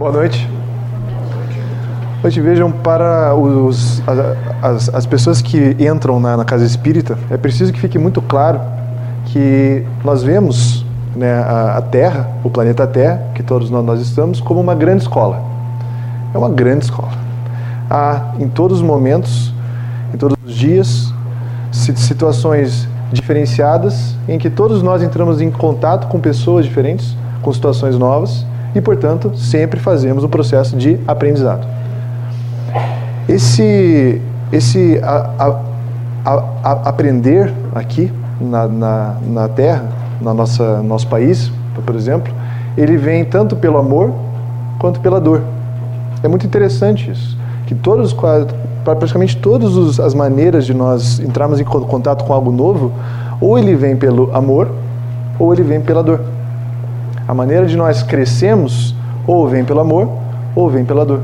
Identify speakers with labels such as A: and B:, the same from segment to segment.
A: Boa noite. Hoje vejam, para os, as, as pessoas que entram na, na, casa espírita, é preciso que fique muito claro que nós vemos né, a, a, Terra, o planeta Terra, que todos nós, nós estamos, como uma grande escola. É uma grande escola. Há, em todos os momentos, em todos os dias, situações diferenciadas em que todos nós entramos em contato com pessoas diferentes, com situações novas e, portanto, sempre fazemos um processo de aprendizado. Esse, esse a, a, a, aprender aqui na, na, na Terra, nossa nosso país, por exemplo, ele vem tanto pelo amor quanto pela dor. É muito interessante isso, que todos praticamente todas as maneiras de nós entrarmos em contato com algo novo, ou ele vem pelo amor, ou ele vem pela dor. A maneira de nós crescemos ou vem pelo amor ou vem pela dor.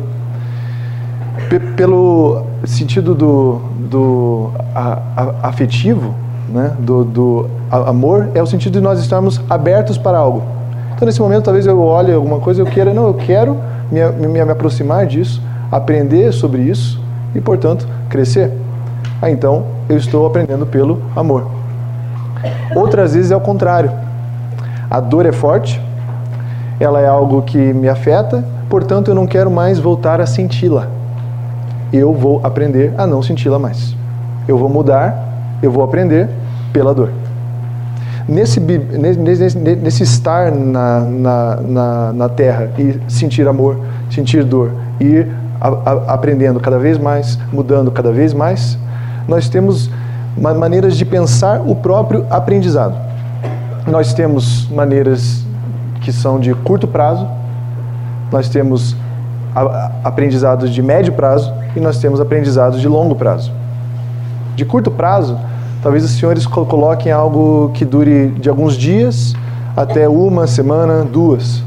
A: P pelo sentido do, do a, a, afetivo, né? do, do a, amor, é o sentido de nós estarmos abertos para algo. Então, nesse momento, talvez eu olhe alguma coisa, eu queira, não, eu quero me, me, me aproximar disso, aprender sobre isso e, portanto, crescer. Ah, então, eu estou aprendendo pelo amor. Outras vezes é o contrário. A dor é forte, ela é algo que me afeta, portanto eu não quero mais voltar a senti-la. Eu vou aprender a não senti-la mais. Eu vou mudar, eu vou aprender pela dor. Nesse, nesse, nesse estar na, na, na, na Terra e sentir amor, sentir dor, ir a, a, aprendendo cada vez mais, mudando cada vez mais, nós temos maneiras de pensar o próprio aprendizado. Nós temos maneiras que são de curto prazo, nós temos aprendizados de médio prazo e nós temos aprendizados de longo prazo. De curto prazo, talvez os senhores coloquem algo que dure de alguns dias até uma semana, duas.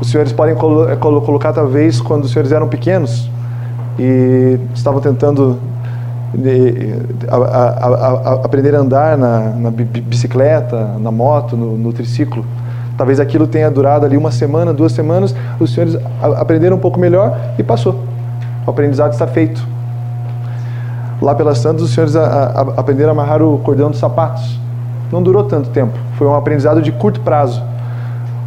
A: Os senhores podem colocar, talvez, quando os senhores eram pequenos e estavam tentando a, a, a, aprender a andar na, na, bicicleta, na moto, no, no triciclo. Talvez aquilo tenha durado ali uma semana, duas semanas, os senhores aprenderam um pouco melhor e passou. O aprendizado está feito. Lá pelas tantas, os senhores a, a, aprenderam a amarrar o cordão dos sapatos. Não durou tanto tempo. Foi um aprendizado de curto prazo.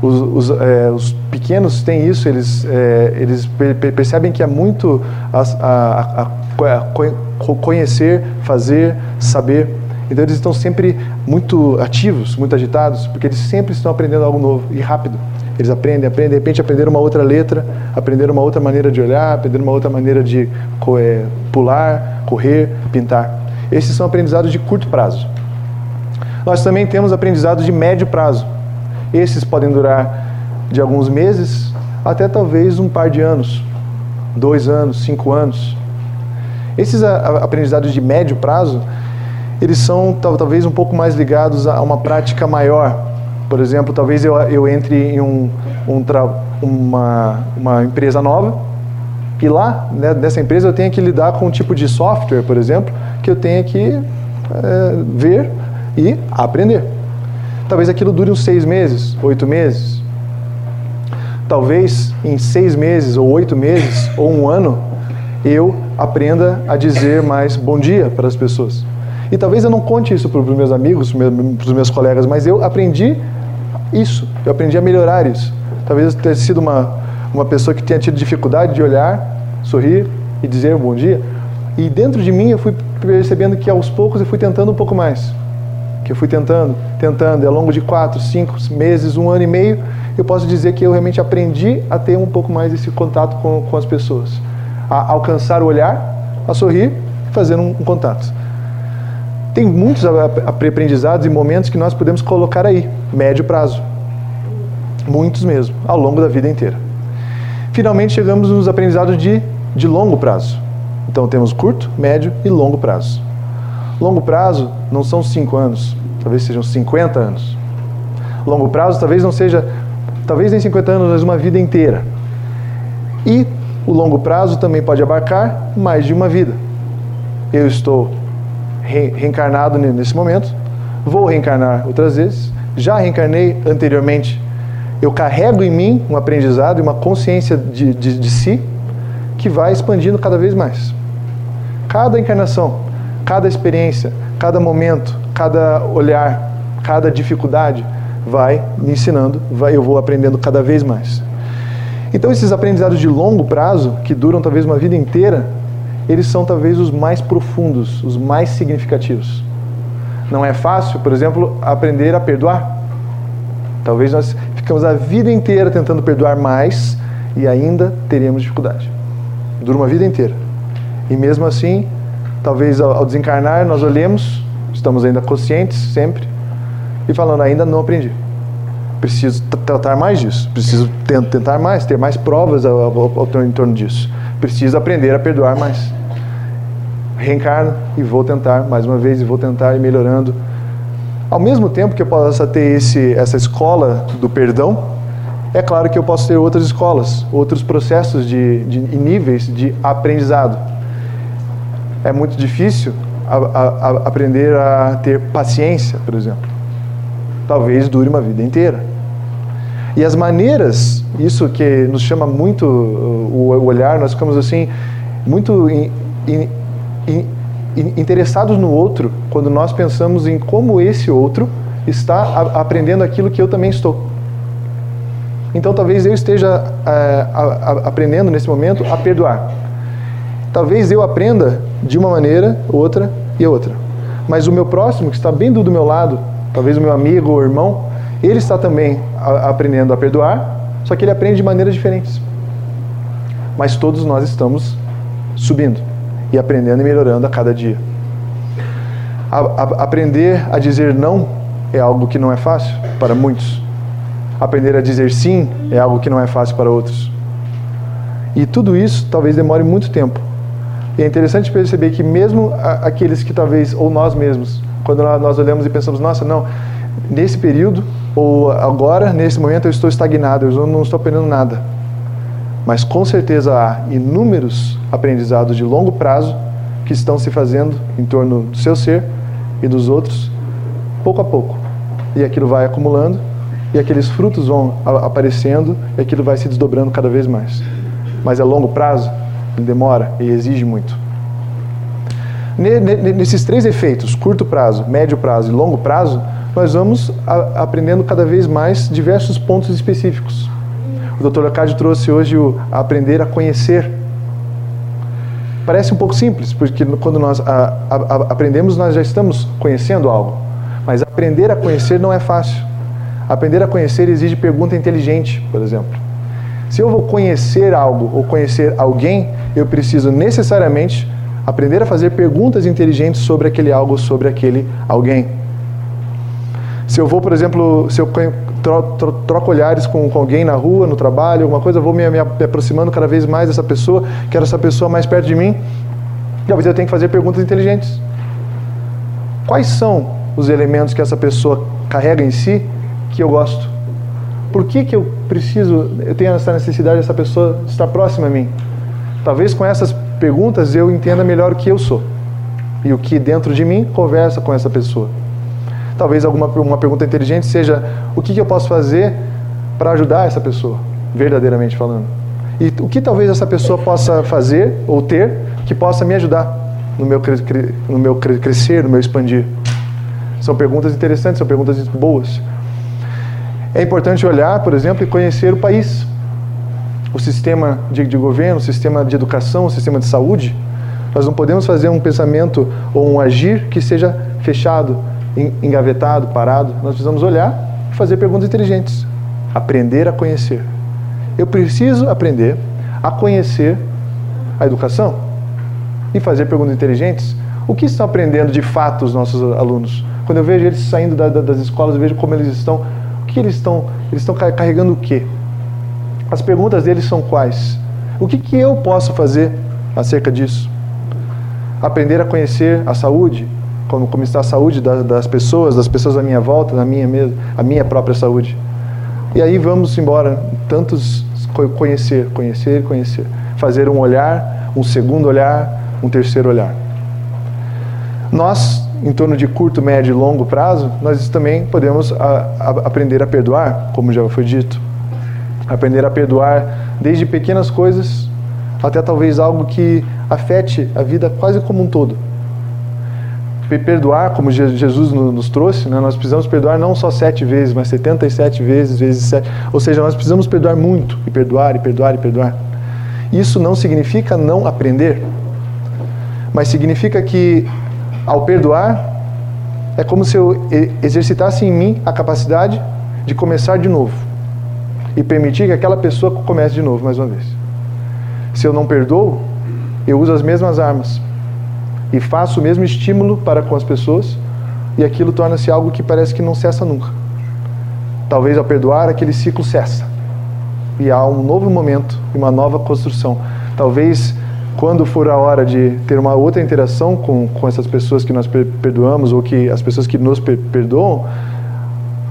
A: Os, os, é, os pequenos têm isso, eles, é, eles percebem que é muito a, a conhecer, fazer, saber. Então eles estão sempre muito ativos, muito agitados, porque eles sempre estão aprendendo algo novo e rápido. Eles aprendem, aprendem, de repente aprenderam uma outra letra, aprenderam uma outra maneira de olhar, aprenderam uma outra maneira de é, pular, correr, pintar. Esses são aprendizados de curto prazo. Nós também temos aprendizados de médio prazo. Esses podem durar de alguns meses até talvez um par de anos, dois anos, cinco anos. Esses aprendizados de médio prazo eles são talvez um pouco mais ligados a uma prática maior. Por exemplo, talvez eu, eu entre em um, um uma, uma empresa nova e lá, né, nessa empresa, eu tenho que lidar com um tipo de software, por exemplo, que eu tenho que é, ver e aprender. Talvez aquilo dure uns seis meses, oito meses. Talvez em seis meses, ou oito meses, ou um ano, eu aprenda a dizer mais bom dia para as pessoas. E talvez eu não conte isso para os meus amigos, para os meus colegas, mas eu aprendi isso, eu aprendi a melhorar isso. Talvez eu tenha sido uma, uma pessoa que tenha tido dificuldade de olhar, sorrir e dizer bom dia. E dentro de mim eu fui percebendo que aos poucos eu fui tentando um pouco mais. Que eu fui tentando, tentando, e ao longo de quatro, cinco meses, um ano e meio, eu posso dizer que eu realmente aprendi a ter um pouco mais esse contato com, com as pessoas. A alcançar o olhar, a sorrir fazer um, um contato. Tem muitos aprendizados e momentos que nós podemos colocar aí, médio prazo. Muitos mesmo, ao longo da vida inteira. Finalmente chegamos nos aprendizados de, de longo prazo. Então temos curto, médio e longo prazo. Longo prazo não são 5 anos, talvez sejam 50 anos. Longo prazo talvez não seja, talvez nem 50 anos, mas uma vida inteira. E o longo prazo também pode abarcar mais de uma vida. Eu estou reencarnado nesse momento, vou reencarnar outras vezes, já reencarnei anteriormente eu carrego em mim um aprendizado e uma consciência de, de, de si que vai expandindo cada vez mais. Cada encarnação, cada experiência, cada momento, cada olhar, cada dificuldade vai me ensinando, vai, eu vou aprendendo cada vez mais. Então esses aprendizados de longo prazo, que duram talvez uma vida inteira, eles são talvez os mais profundos, os mais significativos. Não é fácil, por exemplo, aprender a perdoar. Talvez nós ficamos a vida inteira tentando perdoar mais e ainda teremos dificuldade. Dura uma vida inteira. E mesmo assim, talvez ao desencarnar, nós olhemos, estamos ainda conscientes sempre, e falando, ainda não aprendi. Preciso tratar mais disso, preciso tentar mais, ter mais provas ao, ao, ao, em torno disso. Preciso aprender a perdoar mais. Reencarno e vou tentar mais uma vez e vou tentar ir melhorando ao mesmo tempo que eu possa ter esse, essa escola do perdão, é claro que eu posso ter outras escolas, outros processos de, de níveis de aprendizado. É muito difícil a, a, a aprender a ter paciência, por exemplo. Talvez dure uma vida inteira. E as maneiras, isso que nos chama muito o, o olhar, nós ficamos assim, muito in, interessados no outro quando nós pensamos em como esse outro está aprendendo aquilo que eu também estou. Então talvez eu esteja é, aprendendo nesse momento a perdoar. Talvez eu aprenda de uma maneira, outra e outra. Mas o meu próximo, que está bem do, meu lado, talvez o meu amigo ou irmão, ele está também aprendendo a perdoar, só que ele aprende de maneiras diferentes. Mas todos nós estamos subindo e aprendendo e melhorando a cada dia. A, a, aprender a dizer não é algo que não é fácil para muitos. Aprender a dizer sim é algo que não é fácil para outros. E tudo isso talvez demore muito tempo. E é interessante perceber que mesmo aqueles que talvez, ou nós mesmos, quando nós olhamos e pensamos, nossa, não, nesse período, ou agora, nesse momento, eu estou estagnado, eu não estou aprendendo nada. Mas com certeza há inúmeros aprendizados de longo prazo que estão se fazendo em torno do seu ser e dos outros, pouco a pouco. E aquilo vai acumulando, e aqueles frutos vão aparecendo, e aquilo vai se desdobrando cada vez mais. Mas é longo prazo, ele demora e exige muito. Nesses três efeitos, curto prazo, médio prazo e longo prazo, nós vamos aprendendo cada vez mais diversos pontos específicos. O Dr. Leocádio trouxe hoje o aprender a conhecer. Parece um pouco simples, porque quando nós a, a, a, aprendemos, nós já estamos conhecendo algo. Mas aprender a conhecer não é fácil. Aprender a conhecer exige pergunta inteligente, por exemplo. Se eu vou conhecer algo ou conhecer alguém, eu preciso necessariamente aprender a fazer perguntas inteligentes sobre aquele algo, sobre aquele alguém. Se eu vou, por exemplo, se eu tro, tro, troco olhares com, com, alguém na rua, no trabalho, alguma coisa, vou me, me, aproximando cada vez mais dessa pessoa, quero essa pessoa mais perto de mim. Talvez eu tenha que fazer perguntas inteligentes. Quais são os elementos que essa pessoa carrega em si que eu gosto? Por que, que eu preciso, eu tenho essa necessidade dessa pessoa estar próxima a mim? Talvez com essas perguntas eu entenda melhor o que eu sou e o que dentro de mim conversa com essa pessoa. Talvez alguma uma pergunta inteligente seja: o que, que eu posso fazer para ajudar essa pessoa, verdadeiramente falando? E o que talvez essa pessoa possa fazer ou ter que possa me ajudar no meu, no meu crescer, no meu expandir? São perguntas interessantes, são perguntas boas. É importante olhar, por exemplo, e conhecer o país, o sistema de, de governo, o sistema de educação, o sistema de saúde. Nós não podemos fazer um pensamento ou um agir que seja fechado, engavetado, parado. Nós precisamos olhar e fazer perguntas inteligentes. Aprender a conhecer. Eu preciso aprender a conhecer a educação e fazer perguntas inteligentes. O que estão aprendendo de fato os nossos alunos? Quando eu vejo eles saindo da, da, das escolas, eu vejo como eles estão. O que eles estão? Eles estão carregando o quê? As perguntas deles são quais? O que, que eu posso fazer acerca disso? Aprender a conhecer a saúde, como, como está a saúde das, pessoas, das pessoas à minha volta, na minha mesmo, a minha própria saúde. E aí vamos embora, tantos conhecer, conhecer, conhecer, fazer um olhar, um segundo olhar, um terceiro olhar. Nós, em torno de curto, médio e longo prazo, nós também podemos a, a, aprender a perdoar, como já foi dito. Aprender a perdoar desde pequenas coisas até talvez algo que afete a vida quase como um todo. Perdoar, como Jesus nos trouxe, né? nós precisamos perdoar não só sete vezes, mas 77 vezes, vezes sete. Ou seja, nós precisamos perdoar muito, e perdoar, e perdoar, e perdoar. Isso não significa não aprender, mas significa que, ao perdoar, é como se eu exercitasse em mim a capacidade de começar de novo e permitir que aquela pessoa comece de novo mais uma vez. Se eu não perdoo, eu uso as mesmas armas e faço o mesmo estímulo para com as pessoas e aquilo torna-se algo que parece que não cessa nunca. Talvez ao perdoar, aquele ciclo cessa e há um novo momento e uma nova construção. Talvez quando for a hora de ter uma outra interação com, com essas pessoas que nós perdoamos ou que as pessoas que nos perdoam,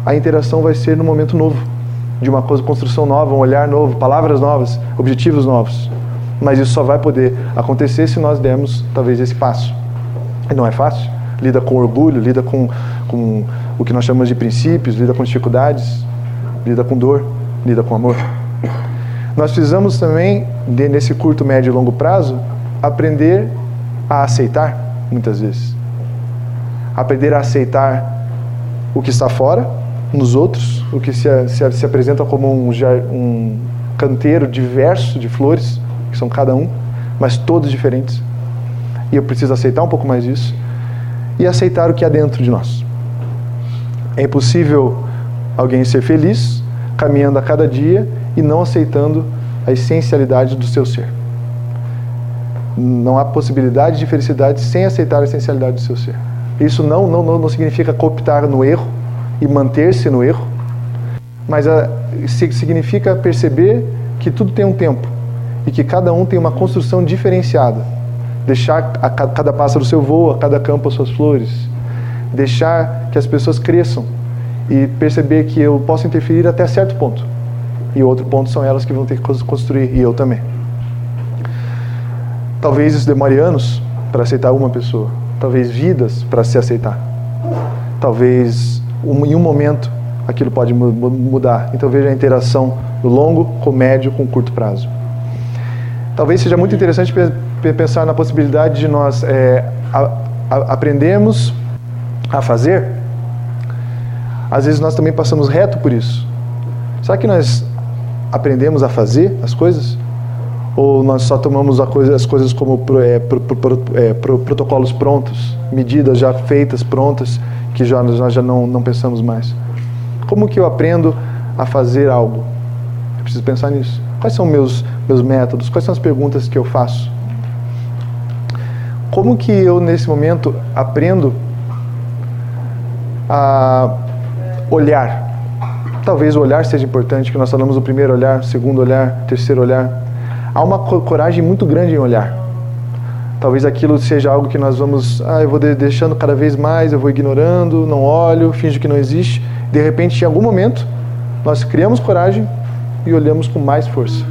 A: a interação vai ser num momento novo, de uma construção nova, um olhar novo, palavras novas, objetivos novos. Mas isso só vai poder acontecer se nós dermos, talvez, esse passo. E não é fácil. Lida com orgulho, lida com, com o que nós chamamos de princípios, lida com dificuldades, lida com dor, lida com amor. Nós precisamos também, nesse curto, médio e longo prazo, aprender a aceitar, muitas vezes. Aprender a aceitar o que está fora, nos outros, o que se, se, se apresenta como um, um canteiro diverso de flores, que são cada um, mas todos diferentes. E eu preciso aceitar um pouco mais disso e aceitar o que há dentro de nós. É impossível alguém ser feliz caminhando a cada dia e não aceitando a essencialidade do seu ser. Não há possibilidade de felicidade sem aceitar a essencialidade do seu ser. Isso não, não, não significa cooptar no erro e manter-se no erro, mas a, significa perceber que tudo tem um tempo e que cada um tem uma construção diferenciada. Deixar a cada pássaro seu voo, a cada campo as suas flores. Deixar que as pessoas cresçam e perceber que eu posso interferir até certo ponto. E outro ponto são elas que vão ter que construir, e eu também. Talvez isso demore anos para aceitar uma pessoa. Talvez vidas para se aceitar. Talvez em um momento aquilo pode mudar. Então veja a interação do longo com médio com curto prazo. Talvez seja muito interessante pensar na possibilidade de nós é, a, a, aprendermos a fazer. Às vezes nós também passamos reto por isso. Será que nós aprendemos a fazer as coisas? Ou nós só tomamos coisa, as coisas como é, pro, pro, é, pro, protocolos prontos, medidas já feitas, prontas, que já, nós já não, não pensamos mais? Como que eu aprendo a fazer algo? Eu preciso pensar nisso. Quais são meus meus métodos? Quais são as perguntas que eu faço? Como que eu nesse momento aprendo a olhar? Talvez o olhar seja importante, que nós falamos o primeiro olhar, segundo olhar, terceiro olhar. Há uma coragem muito grande em olhar. Talvez aquilo seja algo que nós vamos, ah, eu vou deixando cada vez mais, eu vou ignorando, não olho, finjo que não existe. De repente, em algum momento, nós criamos coragem e olhamos com mais força.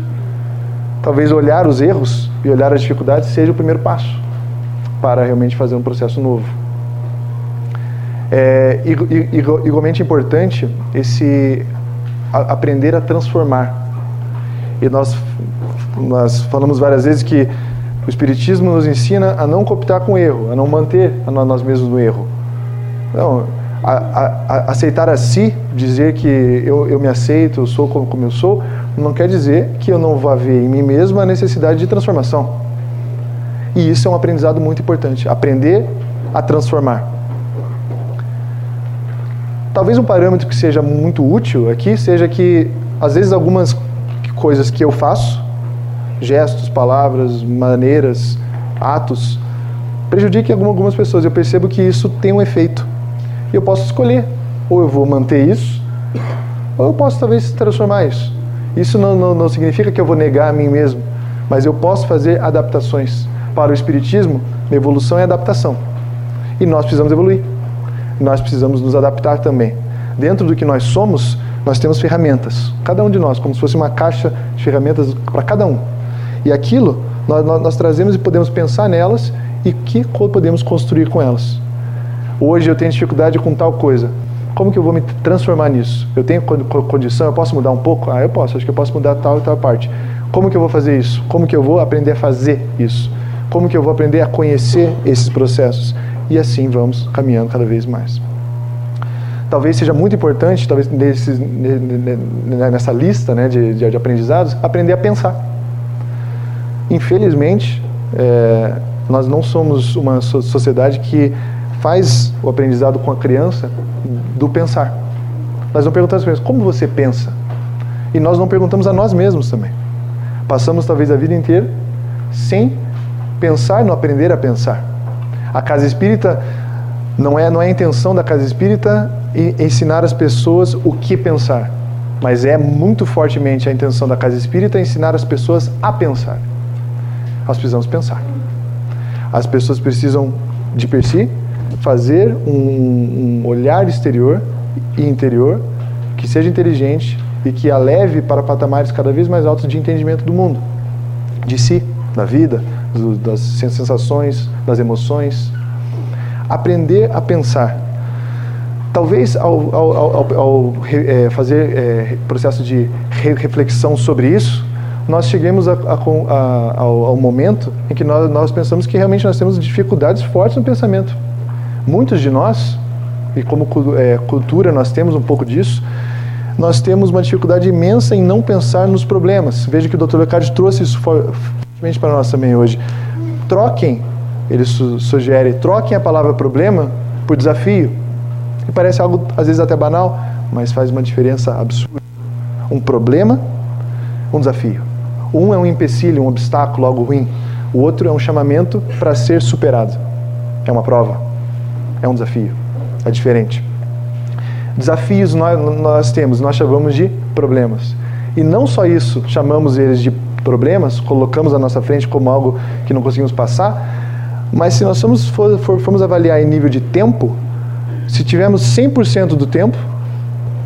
A: Talvez olhar os erros e olhar as dificuldades seja o primeiro passo para realmente fazer um processo novo. É igualmente importante esse aprender a transformar. E nós, nós falamos várias vezes que o Espiritismo nos ensina a não cooptar com o erro, a não manter a nós mesmos no erro. Não, a, a, aceitar a si, dizer que eu, eu me aceito, eu sou como, como eu sou, não quer dizer que eu não vá ver em mim mesmo a necessidade de transformação. E isso é um aprendizado muito importante. Aprender a transformar. Talvez um parâmetro que seja muito útil aqui seja que, às vezes, algumas coisas que eu faço, gestos, palavras, maneiras, atos, prejudiquem algumas pessoas. Eu percebo que isso tem um efeito. E eu posso escolher. Ou eu vou manter isso, ou eu posso talvez transformar isso. Isso não, não, não significa que eu vou negar a mim mesmo, mas eu posso fazer adaptações. Para o Espiritismo, evolução é adaptação. E nós precisamos evoluir. Nós precisamos nos adaptar também. Dentro do que nós somos, nós temos ferramentas. Cada um de nós, como se fosse uma caixa de ferramentas para cada um. E aquilo nós, nós, nós trazemos e podemos pensar nelas e que podemos construir com elas. Hoje eu tenho dificuldade com tal coisa. Como que eu vou me transformar nisso? Eu tenho condição? Eu posso mudar um pouco? Ah, eu posso. Acho que eu posso mudar tal e tal parte. Como que eu vou fazer isso? Como que eu vou aprender a fazer isso? Como que eu vou aprender a conhecer esses processos? E assim vamos caminhando cada vez mais. Talvez seja muito importante, talvez nesse, nessa lista né, de, de, aprendizados, aprender a pensar. Infelizmente, é, nós não somos uma sociedade que faz o aprendizado com a criança do pensar. Nós não perguntamos para como você pensa? E nós não perguntamos a nós mesmos também. Passamos talvez a vida inteira sem pensar no aprender a pensar. A casa espírita não é, não é a intenção da casa espírita ensinar as pessoas o que pensar, mas é muito fortemente a intenção da casa espírita ensinar as pessoas a pensar. Nós precisamos pensar. As pessoas precisam, de per si, fazer um, um olhar exterior e interior que seja inteligente e que a leve para patamares cada vez mais altos de entendimento do mundo, de si, da vida, do, das sensações, das emoções. Aprender a pensar. Talvez ao, ao, ao, ao é, fazer é, processo de re reflexão sobre isso, nós cheguemos a, a, ao, momento em que nós, nós pensamos que realmente nós temos dificuldades fortes no pensamento. Muitos de nós, e como é, cultura nós temos um pouco disso, nós temos uma dificuldade imensa em não pensar nos problemas. Veja que o Dr. Leocádio trouxe isso fortemente para nós também hoje. Troquem, ele su sugere, troquem a palavra problema por desafio. E parece algo às vezes até banal, mas faz uma diferença absurda. Um problema, um desafio. Um é um empecilho, um obstáculo, algo ruim. O outro é um chamamento para ser superado. É uma prova. É um desafio. É diferente. Desafios nós, nós temos, nós chamamos de problemas. E não só isso, chamamos eles de problemas, colocamos à nossa frente como algo que não conseguimos passar, mas se nós formos, for, for, formos avaliar em nível de tempo, se tivermos 100% do tempo,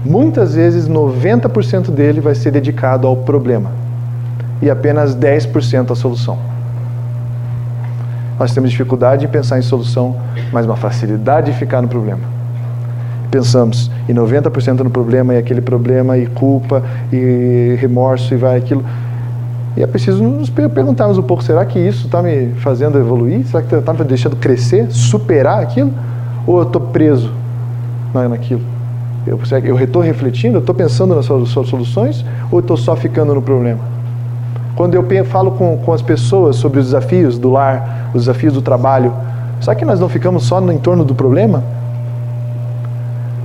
A: muitas vezes 90% dele vai ser dedicado ao problema e apenas 10% à solução. Nós temos dificuldade em pensar em solução, mas uma facilidade de ficar no problema pensamos e 90% no problema e aquele problema e culpa e remorso e vai aquilo. E é preciso nos perguntarmos um pouco, será que isso está me fazendo evoluir? Será que está me deixando crescer, superar aquilo? Ou eu estou preso naquilo? Eu estou refletindo, estou pensando nas soluções ou estou só ficando no problema? Quando eu falo com, com as pessoas sobre os desafios do lar, os desafios do trabalho, será que nós não ficamos só no entorno do problema?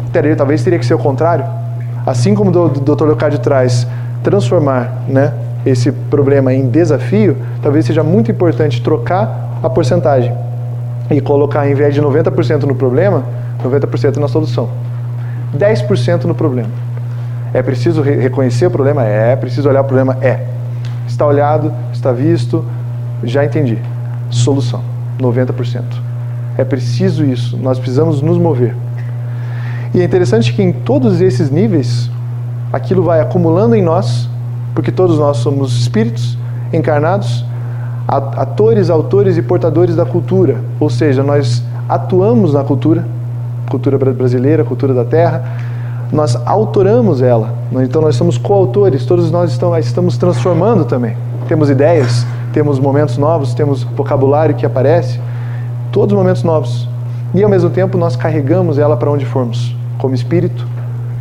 A: teria, talvez teria que ser o contrário. Assim como o Dr. Leocádio traz, transformar né, esse problema em desafio, talvez seja muito importante trocar a porcentagem e colocar, em vez de 90% no problema, 90% na solução. 10% no problema. É preciso re reconhecer o problema? É. É preciso olhar o problema? É. Está olhado, está visto, já entendi. Solução. 90%. É preciso isso. Nós precisamos nos mover. E é interessante que em todos esses níveis, aquilo vai acumulando em nós, porque todos nós somos espíritos encarnados, atores, autores e portadores da cultura. Ou seja, nós atuamos na cultura, cultura brasileira, cultura da terra, nós autoramos ela. Então nós somos coautores, todos nós estamos, estamos transformando também. Temos ideias, temos momentos novos, temos vocabulário que aparece, todos momentos novos. E ao mesmo tempo nós carregamos ela para onde formos como espírito,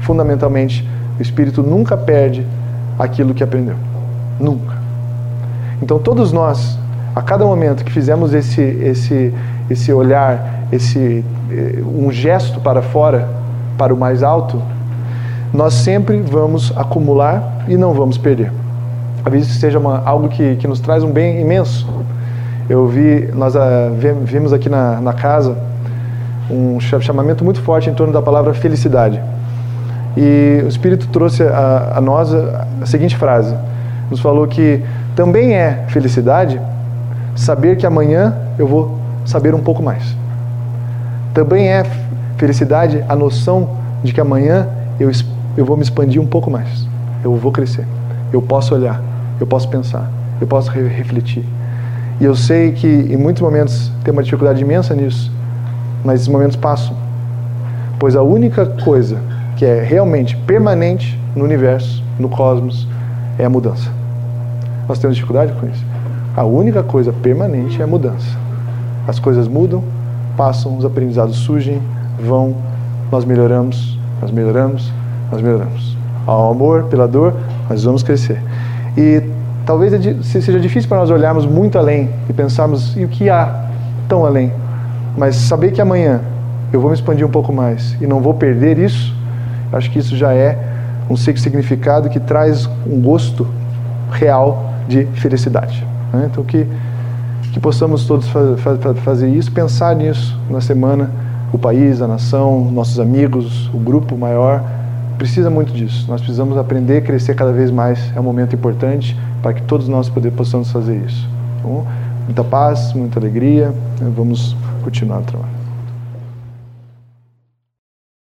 A: fundamentalmente, o espírito nunca perde aquilo que aprendeu. Nunca. Então todos nós, a cada momento que fizemos esse esse esse olhar, esse eh, um gesto para fora, para o mais alto, nós sempre vamos acumular e não vamos perder. Talvez isso seja uma, algo que, que nos traz um bem imenso. Eu vi, nós uh, vimos aqui na, na casa um chamamento muito forte em torno da palavra felicidade. E o Espírito trouxe a, a nós a, a seguinte frase: nos falou que também é felicidade saber que amanhã eu vou saber um pouco mais. Também é felicidade a noção de que amanhã eu, eu vou me expandir um pouco mais. Eu vou crescer. Eu posso olhar. Eu posso pensar. Eu posso refletir. E eu sei que em muitos momentos tem uma dificuldade imensa nisso mas esses momentos passam. Pois a única coisa que é realmente permanente no universo, no cosmos, é a mudança. Nós temos dificuldade com isso. A única coisa permanente é a mudança. As coisas mudam, passam, os aprendizados surgem, vão, nós melhoramos, nós melhoramos, nós melhoramos. Ao amor, pela dor, nós vamos crescer. E talvez é seja difícil para nós olharmos muito além e pensarmos e o que há tão além. Mas saber que amanhã eu vou me expandir um pouco mais e não vou perder isso, acho que isso já é um significado que traz um gosto real de felicidade. Né? Então que, que possamos todos fazer isso, pensar nisso na semana, o país, a nação, nossos amigos, o grupo maior, precisa muito disso. Nós precisamos aprender, crescer cada vez mais. É um momento importante para que todos nós possamos fazer isso. Então, muita paz, muita alegria. Vamos continuar o trabalho.